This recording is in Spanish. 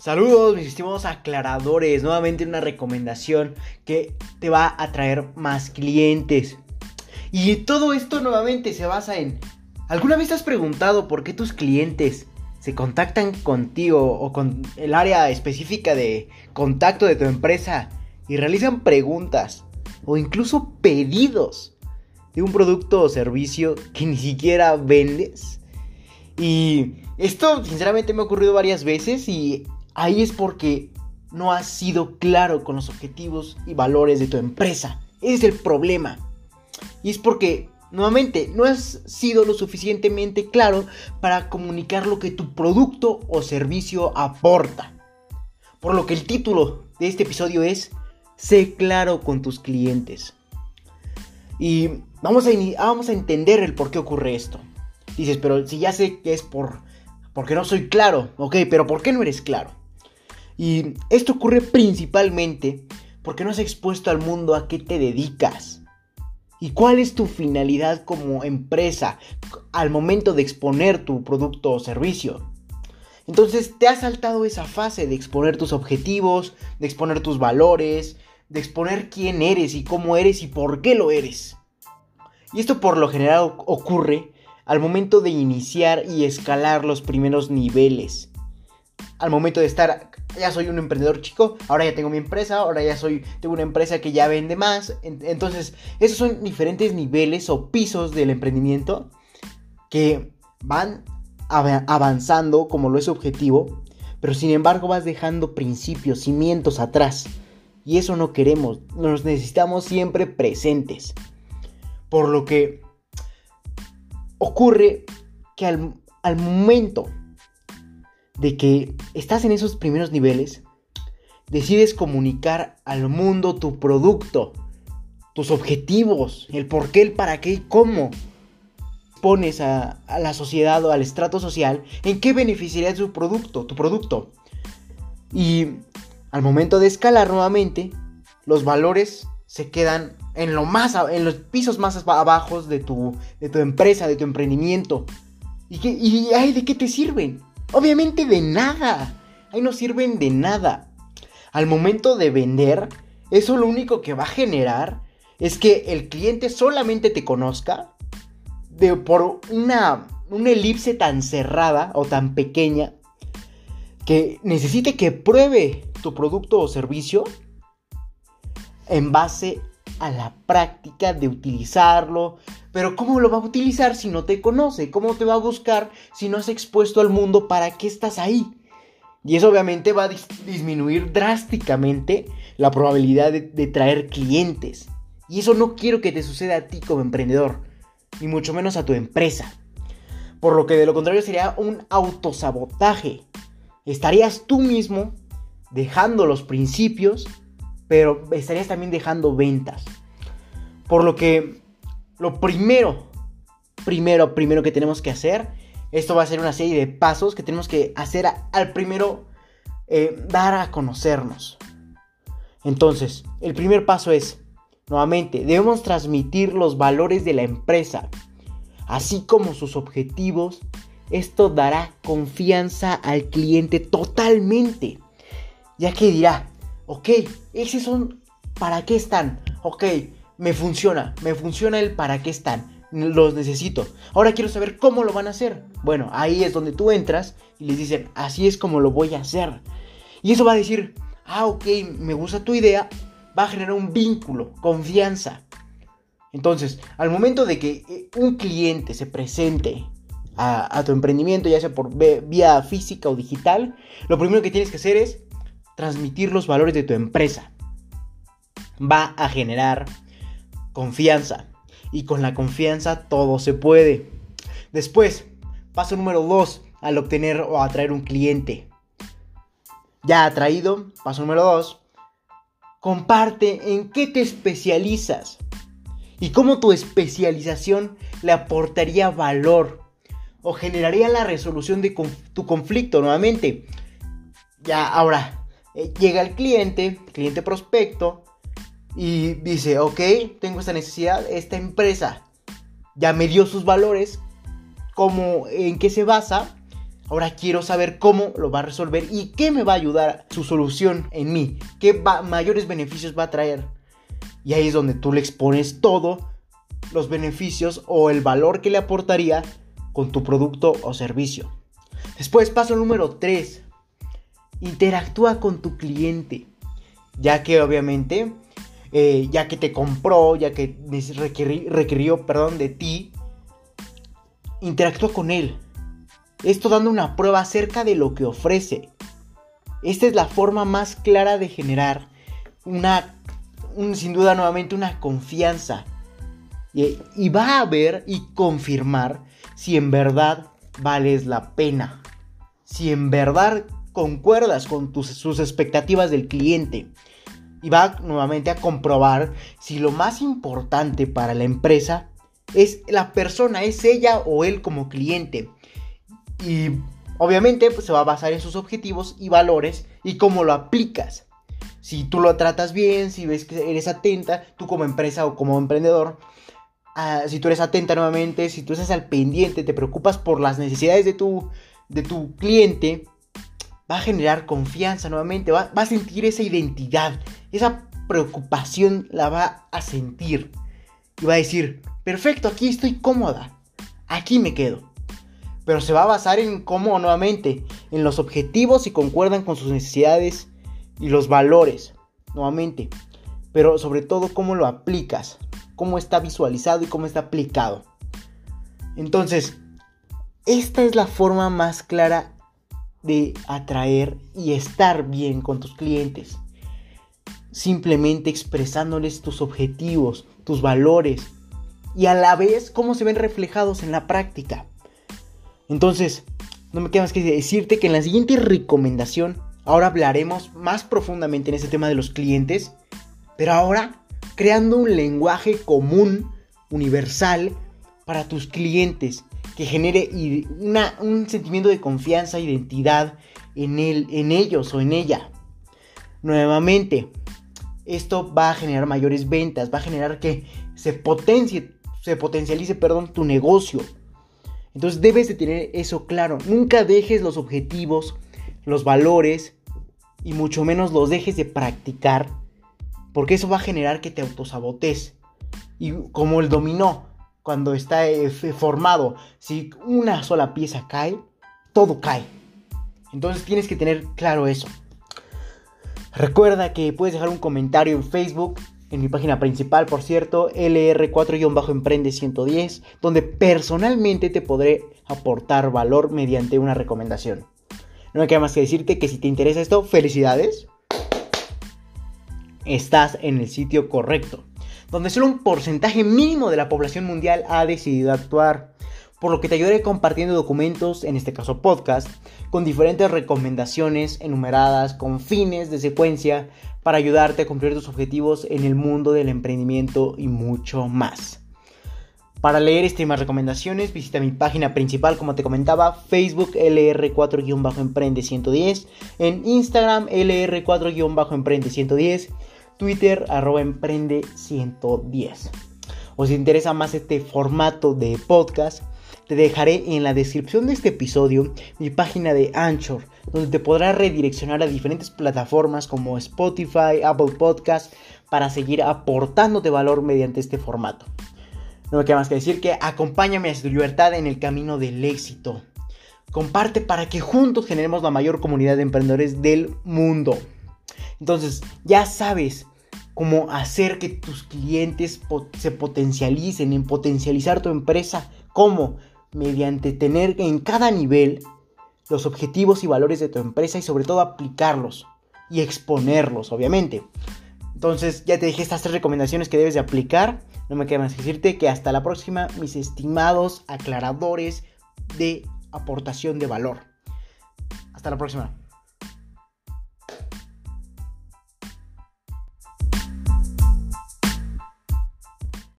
Saludos mis estimados aclaradores, nuevamente una recomendación que te va a traer más clientes. Y todo esto nuevamente se basa en, ¿alguna vez has preguntado por qué tus clientes se contactan contigo o con el área específica de contacto de tu empresa y realizan preguntas o incluso pedidos de un producto o servicio que ni siquiera vendes? Y esto sinceramente me ha ocurrido varias veces y ahí es porque no has sido claro con los objetivos y valores de tu empresa. Ese es el problema. Y es porque, nuevamente, no has sido lo suficientemente claro para comunicar lo que tu producto o servicio aporta. Por lo que el título de este episodio es Sé claro con tus clientes. Y vamos a, vamos a entender el por qué ocurre esto. Dices, pero si ya sé que es por porque no soy claro, ok, pero ¿por qué no eres claro? Y esto ocurre principalmente porque no has expuesto al mundo a qué te dedicas. ¿Y cuál es tu finalidad como empresa al momento de exponer tu producto o servicio? Entonces te has saltado esa fase de exponer tus objetivos, de exponer tus valores, de exponer quién eres y cómo eres y por qué lo eres. Y esto por lo general ocurre al momento de iniciar y escalar los primeros niveles. Al momento de estar ya soy un emprendedor chico, ahora ya tengo mi empresa, ahora ya soy, tengo una empresa que ya vende más. Entonces, esos son diferentes niveles o pisos del emprendimiento que van avanzando como lo es objetivo, pero sin embargo vas dejando principios, cimientos atrás. Y eso no queremos, nos necesitamos siempre presentes. Por lo que ocurre que al, al momento de que estás en esos primeros niveles, decides comunicar al mundo tu producto, tus objetivos, el por qué, el para qué y cómo pones a, la sociedad o al estrato social en qué beneficiaría tu producto, tu producto. Y al momento de escalar nuevamente, los valores se quedan en lo más en los pisos más abajo de tu, de tu empresa, de tu emprendimiento. ¿Y, qué, y ay, de qué te sirven? Obviamente de nada. Ahí no sirven de nada. Al momento de vender, eso lo único que va a generar es que el cliente solamente te conozca de, por una, una elipse tan cerrada o tan pequeña que necesite que pruebe tu producto o servicio en base a la práctica de utilizarlo, pero ¿cómo lo va a utilizar si no te conoce? ¿Cómo te va a buscar si no has expuesto al mundo para qué estás ahí? Y eso obviamente va a disminuir drásticamente la probabilidad de, de traer clientes. Y eso no quiero que te suceda a ti como emprendedor, ni mucho menos a tu empresa. Por lo que de lo contrario sería un autosabotaje. Estarías tú mismo dejando los principios, pero estarías también dejando ventas. Por lo que lo primero, primero, primero que tenemos que hacer, esto va a ser una serie de pasos que tenemos que hacer al primero eh, dar a conocernos. Entonces, el primer paso es, nuevamente, debemos transmitir los valores de la empresa, así como sus objetivos. Esto dará confianza al cliente totalmente, ya que dirá, ok, esos son, ¿para qué están? Ok, me funciona, me funciona el para qué están, los necesito. Ahora quiero saber cómo lo van a hacer. Bueno, ahí es donde tú entras y les dicen, así es como lo voy a hacer. Y eso va a decir, ah, ok, me gusta tu idea, va a generar un vínculo, confianza. Entonces, al momento de que eh, un cliente se presente a, a, tu emprendimiento, ya sea por vía física o digital, lo primero que tienes que hacer es transmitir los valores de tu empresa. Va a generar confianza. Y con la confianza todo se puede. Después, paso número 2 al obtener o atraer un cliente. Ya atraído, paso número 2, comparte en qué te especializas y cómo tu especialización le aportaría valor o generaría la resolución de tu conflicto nuevamente. Ya ahora, eh, llega el cliente, cliente prospecto, y dice, ok, tengo esta necesidad, esta empresa ya me dio sus valores, como en qué se basa, Ahora quiero saber cómo lo va a resolver y qué me va a ayudar su solución en mí, qué mayores beneficios va a traer. Y ahí es donde tú le expones todo, los beneficios o el valor que le aportaría con tu producto o servicio. Después, paso número 3. Interactúa con tu cliente. Ya que obviamente, eh, ya que te compró, ya que requirió, perdón, de ti, interactúa con él esto dando una prueba acerca de lo que ofrece. Esta es la forma más clara de generar una, sin duda nuevamente, una confianza. Y, y, va a ver y confirmar si en verdad vales la pena. Si en verdad concuerdas con tus, sus expectativas del cliente. Y va nuevamente a comprobar si lo más importante para la empresa es la persona, es ella o él como cliente. Y obviamente pues, se va a basar en sus objetivos y valores y cómo lo aplicas. Si tú lo tratas bien, si ves que eres atenta, tú como empresa o como emprendedor, ah, si tú eres atenta nuevamente, si tú estás al pendiente, te preocupas por las necesidades de tu, de tu cliente, va a generar confianza nuevamente, va, va a sentir esa identidad, esa preocupación la va a sentir. Y va a decir, perfecto, aquí estoy cómoda, aquí me quedo pero se va a basar en cómo nuevamente, en los objetivos y concuerdan con sus necesidades y los valores, nuevamente, pero sobre todo cómo lo aplicas, cómo está visualizado y cómo está aplicado. Entonces, esta es la forma más clara de atraer y estar bien con tus clientes. Simplemente expresándoles tus objetivos, tus valores y a la vez cómo se ven reflejados en la práctica. Entonces, no me queda más que decirte que en la siguiente recomendación, ahora hablaremos más profundamente en ese tema de los clientes, pero ahora creando un lenguaje común, universal, para tus clientes, que genere un sentimiento de confianza, identidad en, en ellos o en ella. Nuevamente, esto va a generar mayores ventas, va a generar que se potencie, se potencialice, perdón, tu negocio entonces debes de tener eso claro. Nunca dejes los objetivos, los valores y mucho menos los dejes de practicar porque eso va a generar que te autosabotes. Y como el dominó, cuando está eh, formado, si una sola pieza cae, todo cae. Entonces tienes que tener claro eso. Recuerda que puedes dejar un comentario en Facebook en mi página principal, por cierto, LR4-Emprende 110, donde personalmente te podré aportar valor mediante una recomendación. No me queda más que decirte que si te interesa esto, felicidades. Estás en el sitio correcto, donde solo un porcentaje mínimo de la población mundial ha decidido actuar por lo que te ayudaré compartiendo documentos, en este caso podcast, con diferentes recomendaciones enumeradas con fines de secuencia para ayudarte a cumplir tus objetivos en el mundo del emprendimiento y mucho más. Para leer este y más recomendaciones, visita mi página principal, como te comentaba, Facebook LR4-Emprende 110, en Instagram LR4-Emprende 110, Twitter arroba Emprende 110. O si te interesa más este formato de podcast, te dejaré en la descripción de este episodio mi página de Anchor, donde te podrás redireccionar a diferentes plataformas como Spotify, Apple Podcast, para seguir aportándote valor mediante este formato. No me queda más que decir que acompáñame a tu libertad en el camino del éxito. Comparte para que juntos generemos la mayor comunidad de emprendedores del mundo. Entonces, ya sabes cómo hacer que tus clientes se potencialicen, en potencializar tu empresa. ¿Cómo? mediante tener en cada nivel los objetivos y valores de tu empresa y sobre todo aplicarlos y exponerlos, obviamente. Entonces ya te dije estas tres recomendaciones que debes de aplicar. No me queda más que decirte que hasta la próxima, mis estimados aclaradores de aportación de valor. Hasta la próxima.